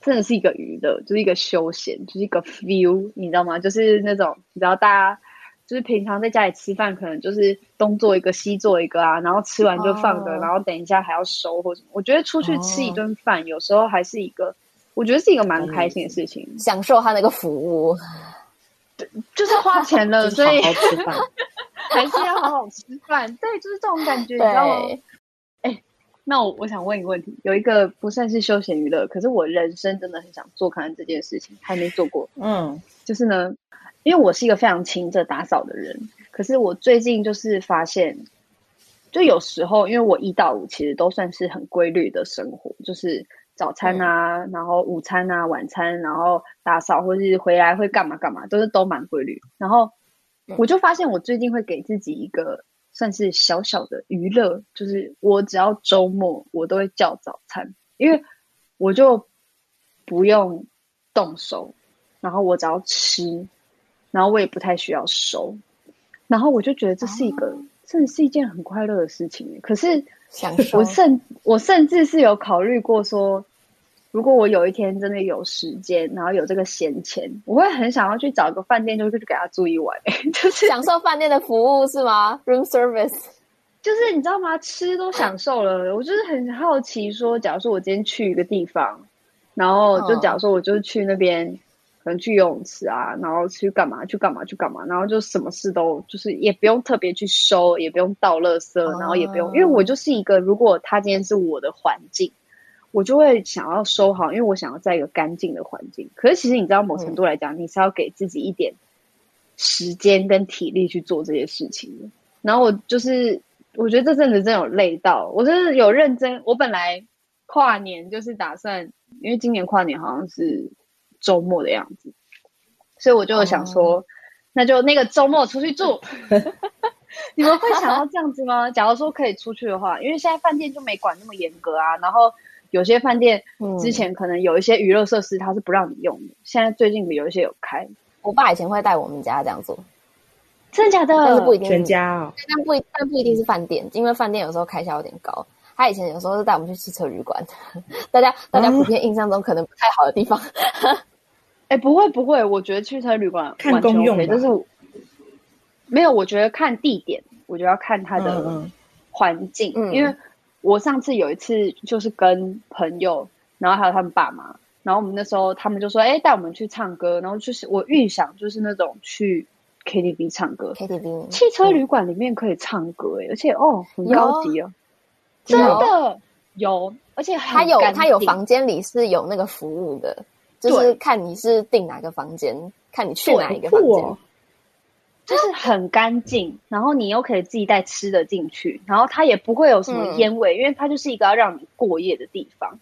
真的是一个娱乐，就是一个休闲，就是一个 feel，你知道吗？就是那种，你知道大家就是平常在家里吃饭，可能就是东做一个西做一个啊，然后吃完就放着，oh. 然后等一下还要收或什么。我觉得出去吃一顿饭，oh. 有时候还是一个，我觉得是一个蛮开心的事情，享受他那个服务。对，就是花钱了，所以 好好吃饭 还是要好好吃饭。对，就是这种感觉，你知道吗？那我我想问一个问题，有一个不算是休闲娱乐，可是我人生真的很想做看看这件事情，还没做过。嗯，就是呢，因为我是一个非常勤着打扫的人，可是我最近就是发现，就有时候因为我一到五其实都算是很规律的生活，就是早餐啊，嗯、然后午餐啊，晚餐，然后打扫或是回来会干嘛干嘛，都是都蛮规律。然后我就发现我最近会给自己一个。算是小小的娱乐，就是我只要周末我都会叫早餐，因为我就不用动手，然后我只要吃，然后我也不太需要收，然后我就觉得这是一个，真的是一件很快乐的事情。可是，我甚我甚至是有考虑过说。如果我有一天真的有时间，然后有这个闲钱，我会很想要去找一个饭店，就是去给他住一晚，就是享受饭店的服务是吗？Room service，就是你知道吗？吃都享受了，我就是很好奇说，假如说我今天去一个地方，然后就假如说我就去那边，可能去游泳池啊，然后去干嘛？去干嘛？去干嘛？然后就什么事都就是也不用特别去收，也不用倒垃圾，然后也不用，因为我就是一个，如果他今天是我的环境。我就会想要收好，因为我想要在一个干净的环境。可是其实你知道，某程度来讲，嗯、你是要给自己一点时间跟体力去做这些事情的。然后我就是，我觉得这阵子真有累到，我真的有认真。我本来跨年就是打算，因为今年跨年好像是周末的样子，所以我就想说，嗯、那就那个周末出去住。你们会想要这样子吗？假如说可以出去的话，因为现在饭店就没管那么严格啊，然后。有些饭店之前可能有一些娱乐设施，它是不让你用的。嗯、现在最近有一些有开。我爸以前会带我们家这样做，真的假的？但是不一定全家哦。但不但不一定是饭店，因为饭店有时候开销有点高。他以前有时候是带我们去汽车旅馆，大家大家普遍印象中可能不太好的地方。哎、欸，不会不会，我觉得汽车旅馆看公用的，就是没有。我觉得看地点，我觉得要看它的环境，嗯嗯因为。我上次有一次就是跟朋友，然后还有他们爸妈，然后我们那时候他们就说：“哎，带我们去唱歌。”然后就是我预想就是那种去 KTV 唱歌，KTV 汽车旅馆里面可以唱歌，哎，而且哦很高级哦，真的有，而且他有他有房间里是有那个服务的，就是看你是订哪个房间，看你去哪一个房间。就是很干净，然后你又可以自己带吃的进去，然后它也不会有什么烟味，嗯、因为它就是一个要让你过夜的地方。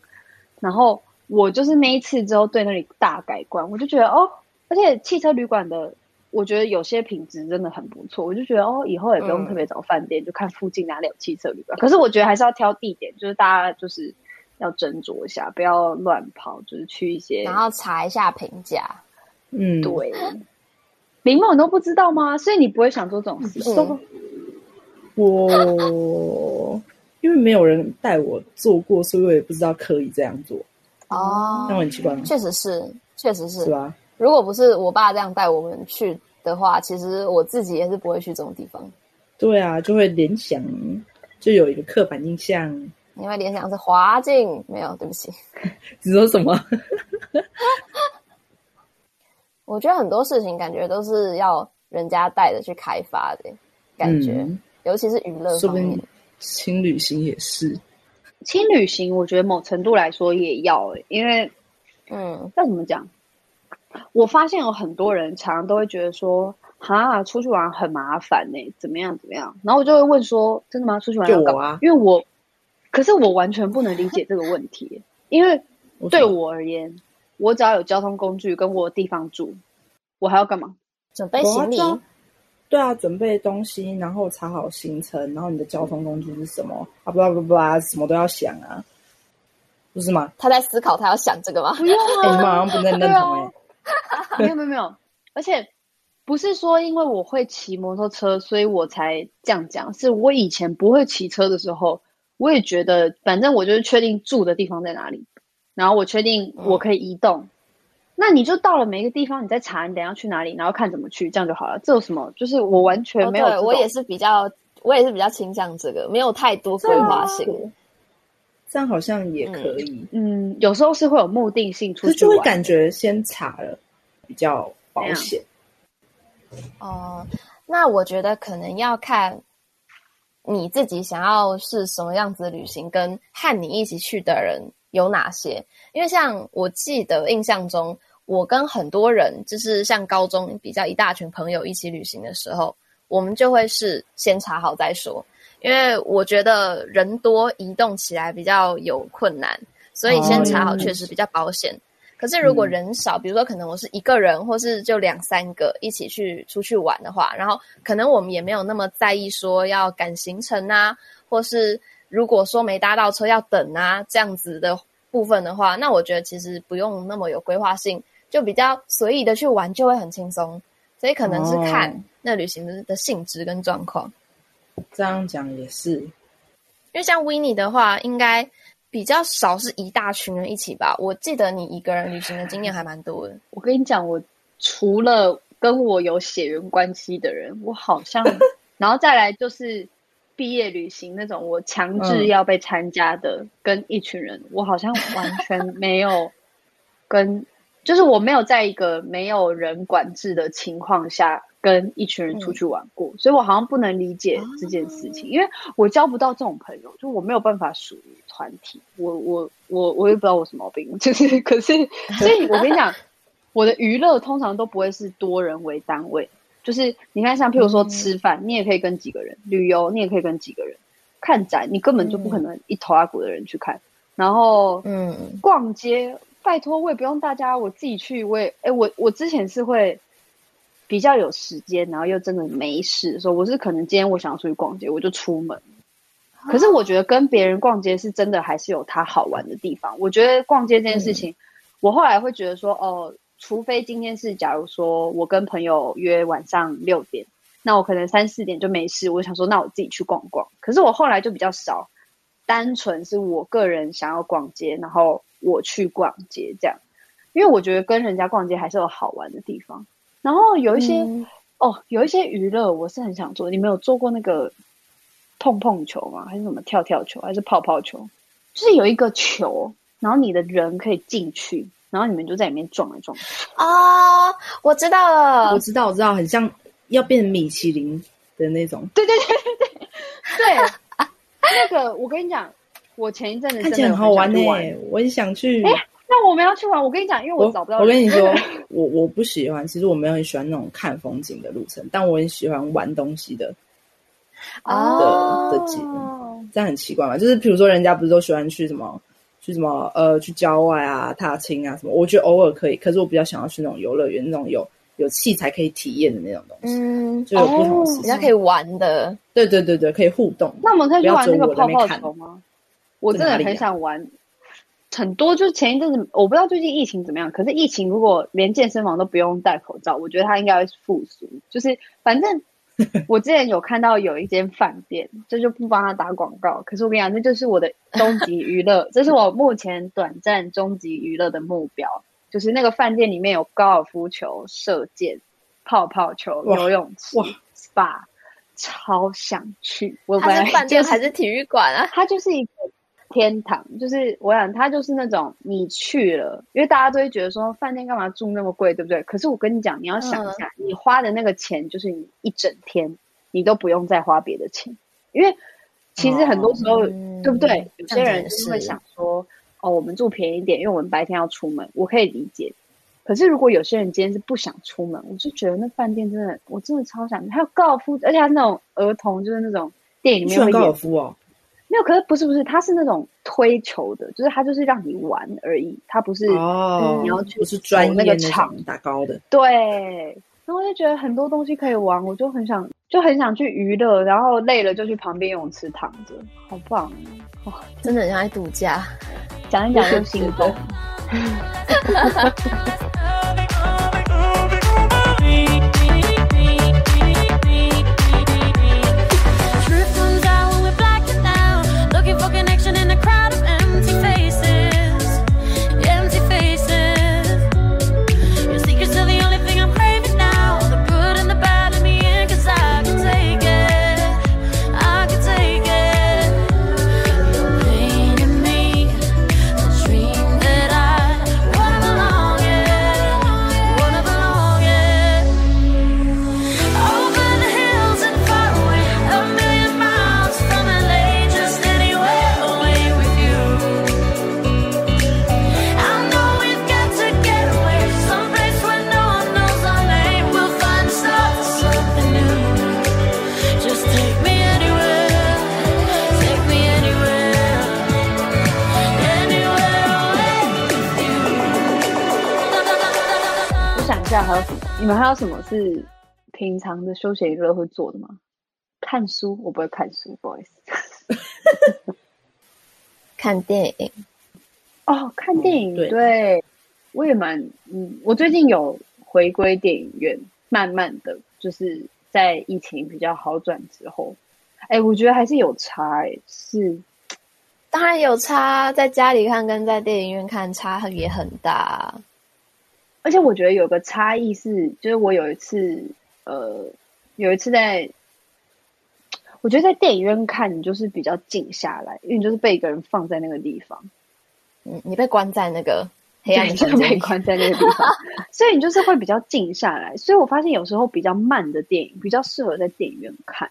然后我就是那一次之后对那里大改观，我就觉得哦，而且汽车旅馆的，我觉得有些品质真的很不错，我就觉得哦，以后也不用特别找饭店，嗯、就看附近哪里有汽车旅馆。可是我觉得还是要挑地点，就是大家就是要斟酌一下，不要乱跑，就是去一些，然后查一下评价。嗯，对。林梦都不知道吗？所以你不会想做这种事？嗯、我因为没有人带我做过，所以我也不知道可以这样做。哦，那我很奇怪吗？确实是，确实是，是吧？如果不是我爸这样带我们去的话，其实我自己也是不会去这种地方。对啊，就会联想，就有一个刻板印象。因为联想是滑进，没有，对不起。你说什么？我觉得很多事情感觉都是要人家带着去开发的感觉，嗯、尤其是娱乐方面。轻旅行也是，轻旅行我觉得某程度来说也要、欸，因为，嗯，要怎么讲？我发现有很多人常常都会觉得说，哈，出去玩很麻烦呢、欸，怎么样怎么样？然后我就会问说，真的吗？出去玩要干嘛？啊、因为我，可是我完全不能理解这个问题、欸，因为对我而言，我只要有交通工具跟我有地方住，我还要干嘛？准备行李。对啊，准备东西，然后查好行程，然后你的交通工具是什么？啊，不不不啊，什么都要想啊，不是吗？他在思考，他要想这个吗？不用啊，欸、你们好像不太认同哎。没有没有没有，而且不是说因为我会骑摩托车，所以我才这样讲。是我以前不会骑车的时候，我也觉得，反正我就是确定住的地方在哪里，然后我确定我可以移动。嗯那你就到了每一个地方，你再查你等一下去哪里，然后看怎么去，这样就好了。这有什么？就是我完全没有、哦。对，我也是比较，我也是比较倾向这个，没有太多规划性。这样好像也可以。嗯，有时候是会有目的性出去，就会感觉先查了比较保险。哦、呃，那我觉得可能要看你自己想要是什么样子的旅行，跟和你一起去的人有哪些。因为像我记得印象中，我跟很多人就是像高中比较一大群朋友一起旅行的时候，我们就会是先查好再说。因为我觉得人多移动起来比较有困难，所以先查好确实比较保险。哦、可是如果人少，嗯、比如说可能我是一个人，或是就两三个一起去出去玩的话，然后可能我们也没有那么在意说要赶行程啊，或是如果说没搭到车要等啊这样子的。部分的话，那我觉得其实不用那么有规划性，就比较随意的去玩，就会很轻松。所以可能是看那旅行的的性质跟状况。哦，这样讲也是，因为像 Winnie 的话，应该比较少是一大群人一起吧？我记得你一个人旅行的经验还蛮多的。我跟你讲，我除了跟我有血缘关系的人，我好像，然后再来就是。毕业旅行那种，我强制要被参加的，嗯、跟一群人，我好像完全 没有跟，就是我没有在一个没有人管制的情况下跟一群人出去玩过，嗯、所以我好像不能理解这件事情，嗯、因为我交不到这种朋友，就我没有办法属于团体，我我我我也不知道我什么毛病，就是可是，所以我跟你讲，我的娱乐通常都不会是多人为单位。就是你看，像譬如说吃饭，嗯、你也可以跟几个人；旅游，你也可以跟几个人；看展，你根本就不可能一头阿骨的人去看。嗯、然后，嗯，逛街，拜托，我也不用大家，我自己去。我也，哎、欸，我我之前是会比较有时间，然后又真的没事的时候，我是可能今天我想要出去逛街，我就出门。啊、可是我觉得跟别人逛街是真的还是有它好玩的地方。我觉得逛街这件事情，嗯、我后来会觉得说，哦。除非今天是，假如说我跟朋友约晚上六点，那我可能三四点就没事，我想说那我自己去逛逛。可是我后来就比较少，单纯是我个人想要逛街，然后我去逛街这样，因为我觉得跟人家逛街还是有好玩的地方。然后有一些、嗯、哦，有一些娱乐我是很想做。你没有做过那个碰碰球吗？还是什么跳跳球？还是泡泡球？就是有一个球，然后你的人可以进去。然后你们就在里面撞来撞去啊！我知道了，我知道，我知道，很像要变米其林的那种。对对对对对，对 那个我跟你讲，我前一阵子真的很，很好玩呢，我也想去。哎，那我们要去玩。我跟你讲，因为我找不到。我跟你说，我我不喜欢，其实我没有很喜欢那种看风景的路程，但我很喜欢玩东西的啊的的景。这样很奇怪嘛？就是比如说，人家不是都喜欢去什么？去什么呃，去郊外啊，踏青啊什么？我觉得偶尔可以，可是我比较想要去那种游乐园，那种有有器材可以体验的那种东西，嗯，就有不同的事情，比较可以玩的。对对对对，可以互动。那我们可以去玩那个泡泡球吗？我真的很想玩。很多就是前一阵子，我不知道最近疫情怎么样，可是疫情如果连健身房都不用戴口罩，我觉得它应该会复苏。就是反正 我之前有看到有一间饭店，这就不帮他打广告。可是我跟你讲，这就是我的终极娱乐，这是我目前短暂终极娱乐的目标，就是那个饭店里面有高尔夫球、射箭、泡泡球、游泳池、SPA，超想去。我本来、就是、饭店还是体育馆啊？它就是一个。天堂就是我想，他就是那种你去了，因为大家都会觉得说饭店干嘛住那么贵，对不对？可是我跟你讲，你要想一下，嗯、你花的那个钱就是你一整天，你都不用再花别的钱，因为其实很多时候，哦、对不对？嗯、有些人就是会想说，哦，我们住便宜点，因为我们白天要出门，我可以理解。可是如果有些人今天是不想出门，我就觉得那饭店真的，我真的超想。还有高尔夫，而且他那种儿童，就是那种电影里面会演高尔夫哦。没有，可是不是不是，他是那种推球的，就是他就是让你玩而已，他不是哦，你要去不是专业那个场打高的。对，然后我就觉得很多东西可以玩，我就很想就很想去娱乐，然后累了就去旁边游泳池躺着，好棒哦！真的很像在度假，讲一讲就心动。你们还有什么是平常的休闲娱乐会做的吗？看书，我不会看书，不好意思。看电影。哦，看电影，对，对，我也蛮，嗯，我最近有回归电影院，慢慢的就是在疫情比较好转之后，哎，我觉得还是有差，哎，是，当然有差，在家里看跟在电影院看差也很大。而且我觉得有个差异是，就是我有一次，呃，有一次在，我觉得在电影院看，你就是比较静下来，因为你就是被一个人放在那个地方，你你被关在那个黑暗的，被关在那个地方，所以你就是会比较静下来。所以我发现有时候比较慢的电影比较适合在电影院看。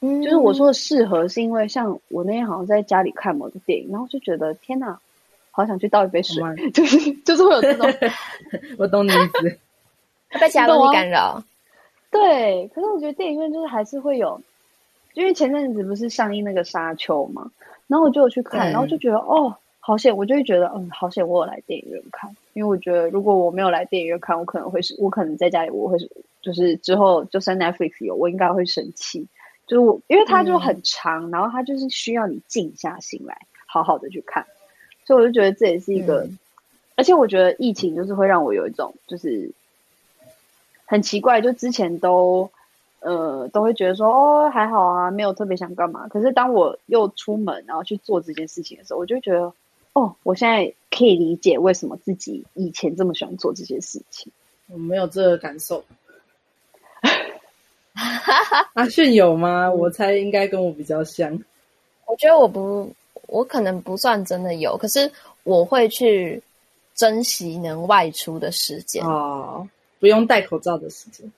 嗯，就是我说的适合，是因为像我那天好像在家里看某个电影，然后就觉得天哪。好想去倒一杯水，就是就是会有这种，我懂你意思，被其他东西干扰。对，可是我觉得电影院就是还是会有，因为前阵子不是上映那个沙丘嘛，然后我就有去看，然后就觉得哦，好险，我就会觉得嗯，好险我有来电影院看，因为我觉得如果我没有来电影院看，我可能会是，我可能在家里我会是，就是之后就算 Netflix 有，我应该会生气，就是我因为它就很长，然后它就是需要你静下心来，好好的去看。所以我就觉得这也是一个，嗯、而且我觉得疫情就是会让我有一种就是很奇怪，就之前都呃都会觉得说哦还好啊，没有特别想干嘛。可是当我又出门然后去做这件事情的时候，我就觉得哦，我现在可以理解为什么自己以前这么喜欢做这些事情。我没有这个感受。阿迅有吗？我猜应该跟我比较像。我觉得我不。我可能不算真的有，可是我会去珍惜能外出的时间哦，不用戴口罩的时间。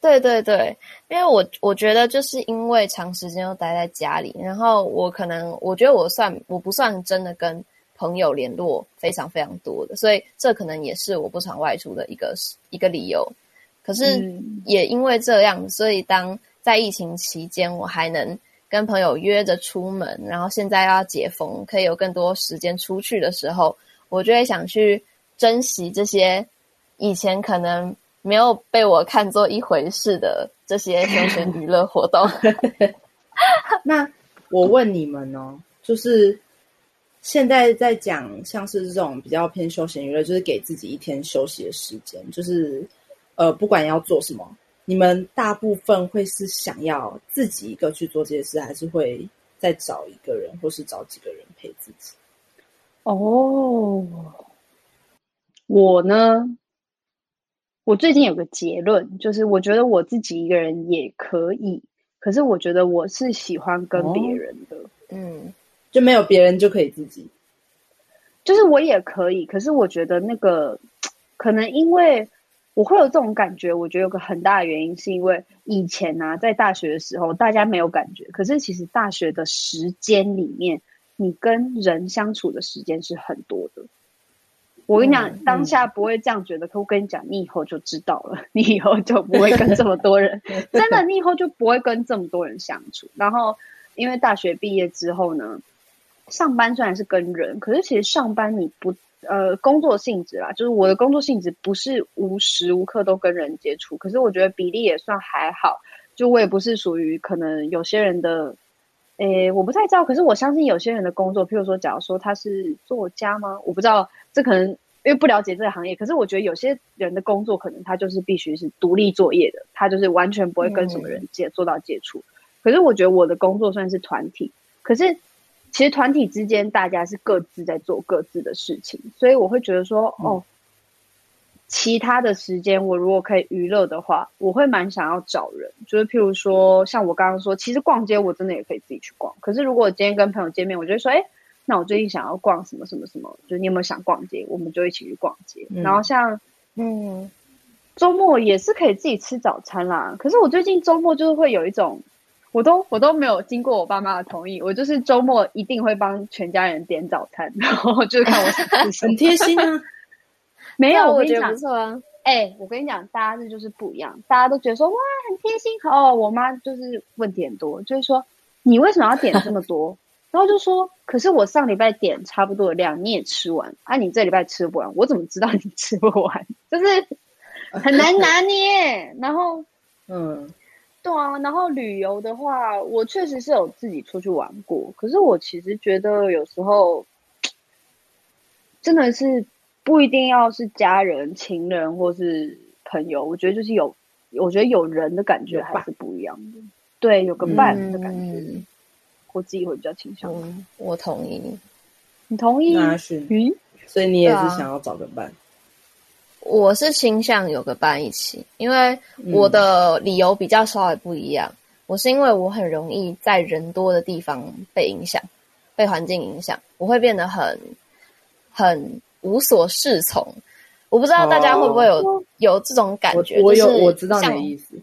对对对，因为我我觉得就是因为长时间都待在家里，然后我可能我觉得我算我不算真的跟朋友联络非常非常多的，所以这可能也是我不常外出的一个一个理由。可是也因为这样，所以当在疫情期间，我还能。跟朋友约着出门，然后现在要解封，可以有更多时间出去的时候，我就会想去珍惜这些以前可能没有被我看作一回事的这些休闲娱乐活动。那我问你们哦，就是现在在讲像是这种比较偏休闲娱乐，就是给自己一天休息的时间，就是呃，不管要做什么。你们大部分会是想要自己一个去做这些事，还是会再找一个人，或是找几个人陪自己？哦，我呢，我最近有个结论，就是我觉得我自己一个人也可以，可是我觉得我是喜欢跟别人的，哦、嗯，就没有别人就可以自己，就是我也可以，可是我觉得那个 可能因为我会有这种感觉，我觉得有个很大的原因是因为以前呢、啊，在大学的时候大家没有感觉，可是其实大学的时间里面。你跟人相处的时间是很多的，我跟你讲，嗯、当下不会这样觉得，嗯、可我跟你讲，你以后就知道了，你以后就不会跟这么多人，真的，你以后就不会跟这么多人相处。然后，因为大学毕业之后呢，上班虽然是跟人，可是其实上班你不呃工作性质啦，就是我的工作性质不是无时无刻都跟人接触，可是我觉得比例也算还好，就我也不是属于可能有些人的。诶，我不太知道，可是我相信有些人的工作，譬如说，假如说他是作家吗？我不知道，这可能因为不了解这个行业。可是我觉得有些人的工作，可能他就是必须是独立作业的，他就是完全不会跟什么人接做到接触。可是我觉得我的工作算是团体，可是其实团体之间大家是各自在做各自的事情，所以我会觉得说，哦。其他的时间，我如果可以娱乐的话，我会蛮想要找人。就是譬如说，像我刚刚说，其实逛街我真的也可以自己去逛。可是如果我今天跟朋友见面，我就会说，哎，那我最近想要逛什么什么什么，就是你有没有想逛街？我们就一起去逛街。嗯、然后像，嗯，周末也是可以自己吃早餐啦。可是我最近周末就是会有一种，我都我都没有经过我爸妈的同意，我就是周末一定会帮全家人点早餐，然后就是看我想吃什么，很贴心啊。没有，我觉得不错啊。哎、欸，我跟你讲，大家这就是不一样。大家都觉得说哇，很贴心。哦，我妈就是问题很多，就是说你为什么要点这么多？然后就说，可是我上礼拜点差不多的量，你也吃完，啊，你这礼拜吃不完，我怎么知道你吃不完？就是很难拿捏。然后，嗯，对啊。然后旅游的话，我确实是有自己出去玩过，可是我其实觉得有时候真的是。不一定要是家人、情人或是朋友，我觉得就是有，我觉得有人的感觉还是不一样的。对，有个伴的感觉，嗯、我自己会比较倾向、嗯。我同意，你同意？那是嗯，所以你也是想要找个伴？啊、我是倾向有个伴一起，因为我的理由比较稍微不一样。嗯、我是因为我很容易在人多的地方被影响，被环境影响，我会变得很很。无所适从，我不知道大家会不会有、哦、有这种感觉。我，我有，我知道你的意思。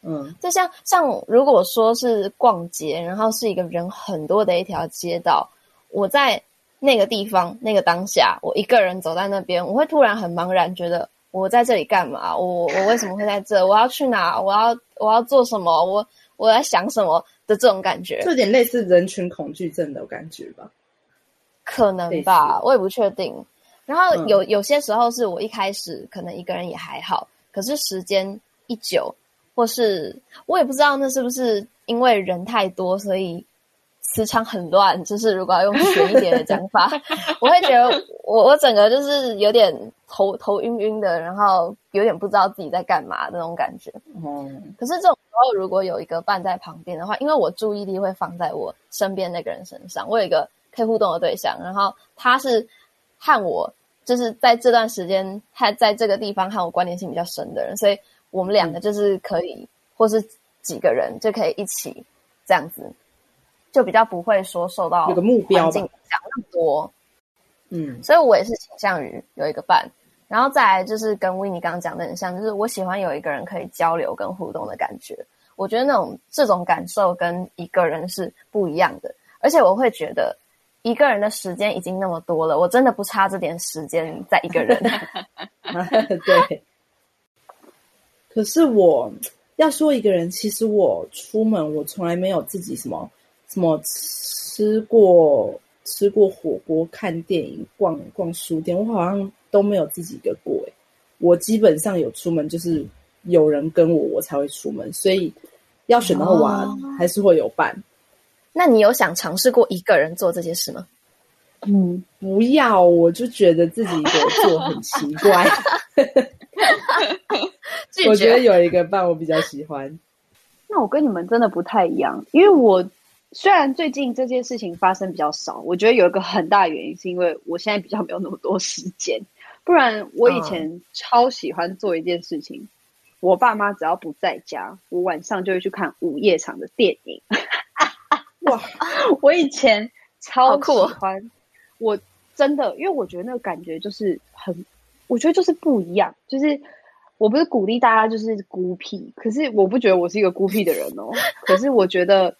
嗯，就像像如果说是逛街，然后是一个人很多的一条街道，我在那个地方那个当下，我一个人走在那边，我会突然很茫然，觉得我在这里干嘛？我我为什么会在这？我要去哪？我要我要做什么？我我在想什么的这种感觉，有点类似人群恐惧症的感觉吧？可能吧，我也不确定。然后有有些时候是我一开始可能一个人也还好，可是时间一久，或是我也不知道那是不是因为人太多，所以磁场很乱。就是如果要用玄一点的讲法，我会觉得我我整个就是有点头头晕晕的，然后有点不知道自己在干嘛那种感觉。嗯，可是这种时候如果有一个伴在旁边的话，因为我注意力会放在我身边那个人身上，我有一个可以互动的对象，然后他是。和我就是在这段时间，还在这个地方和我关联性比较深的人，所以我们两个就是可以，嗯、或是几个人就可以一起这样子，就比较不会说受到有个目标影响那么多。嗯，所以我也是倾向于有一个伴，然后再来就是跟 Winnie 刚刚讲的很像，就是我喜欢有一个人可以交流跟互动的感觉。我觉得那种这种感受跟一个人是不一样的，而且我会觉得。一个人的时间已经那么多了，我真的不差这点时间在一个人。对。可是我要说一个人，其实我出门我从来没有自己什么什么吃过吃过火锅、看电影、逛逛书店，我好像都没有自己一个过。我基本上有出门就是有人跟我，我才会出门。所以要选的话，还是会有伴。那你有想尝试过一个人做这些事吗？嗯，不要，我就觉得自己一个人做很奇怪。我觉得有一个伴我比较喜欢。那我跟你们真的不太一样，因为我虽然最近这件事情发生比较少，我觉得有一个很大的原因是因为我现在比较没有那么多时间。不然我以前超喜欢做一件事情，嗯、我爸妈只要不在家，我晚上就会去看午夜场的电影。哇，我以前超喜欢，我真的，因为我觉得那个感觉就是很，我觉得就是不一样。就是我不是鼓励大家就是孤僻，可是我不觉得我是一个孤僻的人哦。可是我觉得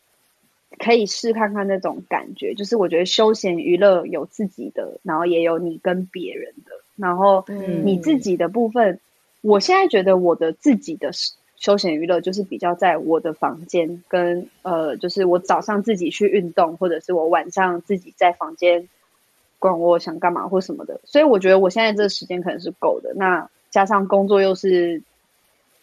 可以试看看那种感觉，就是我觉得休闲娱乐有自己的，然后也有你跟别人的。然后你自己的部分，嗯、我现在觉得我的自己的休闲娱乐就是比较在我的房间跟呃，就是我早上自己去运动，或者是我晚上自己在房间管我想干嘛或什么的。所以我觉得我现在这个时间可能是够的。那加上工作又是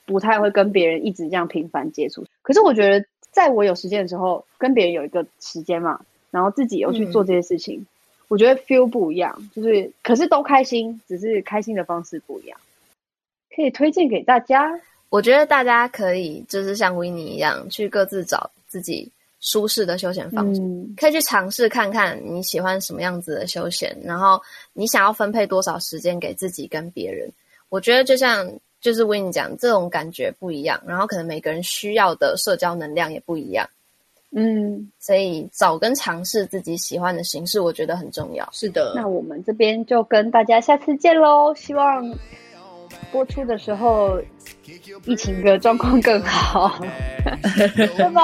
不太会跟别人一直这样频繁接触，可是我觉得在我有时间的时候，跟别人有一个时间嘛，然后自己又去做这些事情。嗯我觉得 feel 不一样，就是可是都开心，只是开心的方式不一样。可以推荐给大家，我觉得大家可以就是像 Winnie 一样，去各自找自己舒适的休闲方式，嗯、可以去尝试看看你喜欢什么样子的休闲，然后你想要分配多少时间给自己跟别人。我觉得就像就是 Winnie 讲，这种感觉不一样，然后可能每个人需要的社交能量也不一样。嗯，所以找跟尝试自己喜欢的形式，我觉得很重要。是的，那我们这边就跟大家下次见喽。希望播出的时候，疫情的状况更好。拜拜。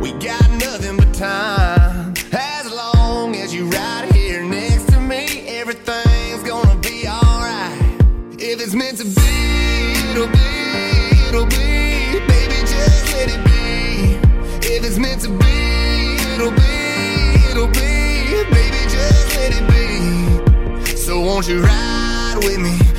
We got nothing but time. As long as you right here next to me, everything's gonna be alright. If it's meant to be, it'll be, it'll be. Baby, just let it be. If it's meant to be, it'll be, it'll be. Baby, just let it be. So won't you ride with me?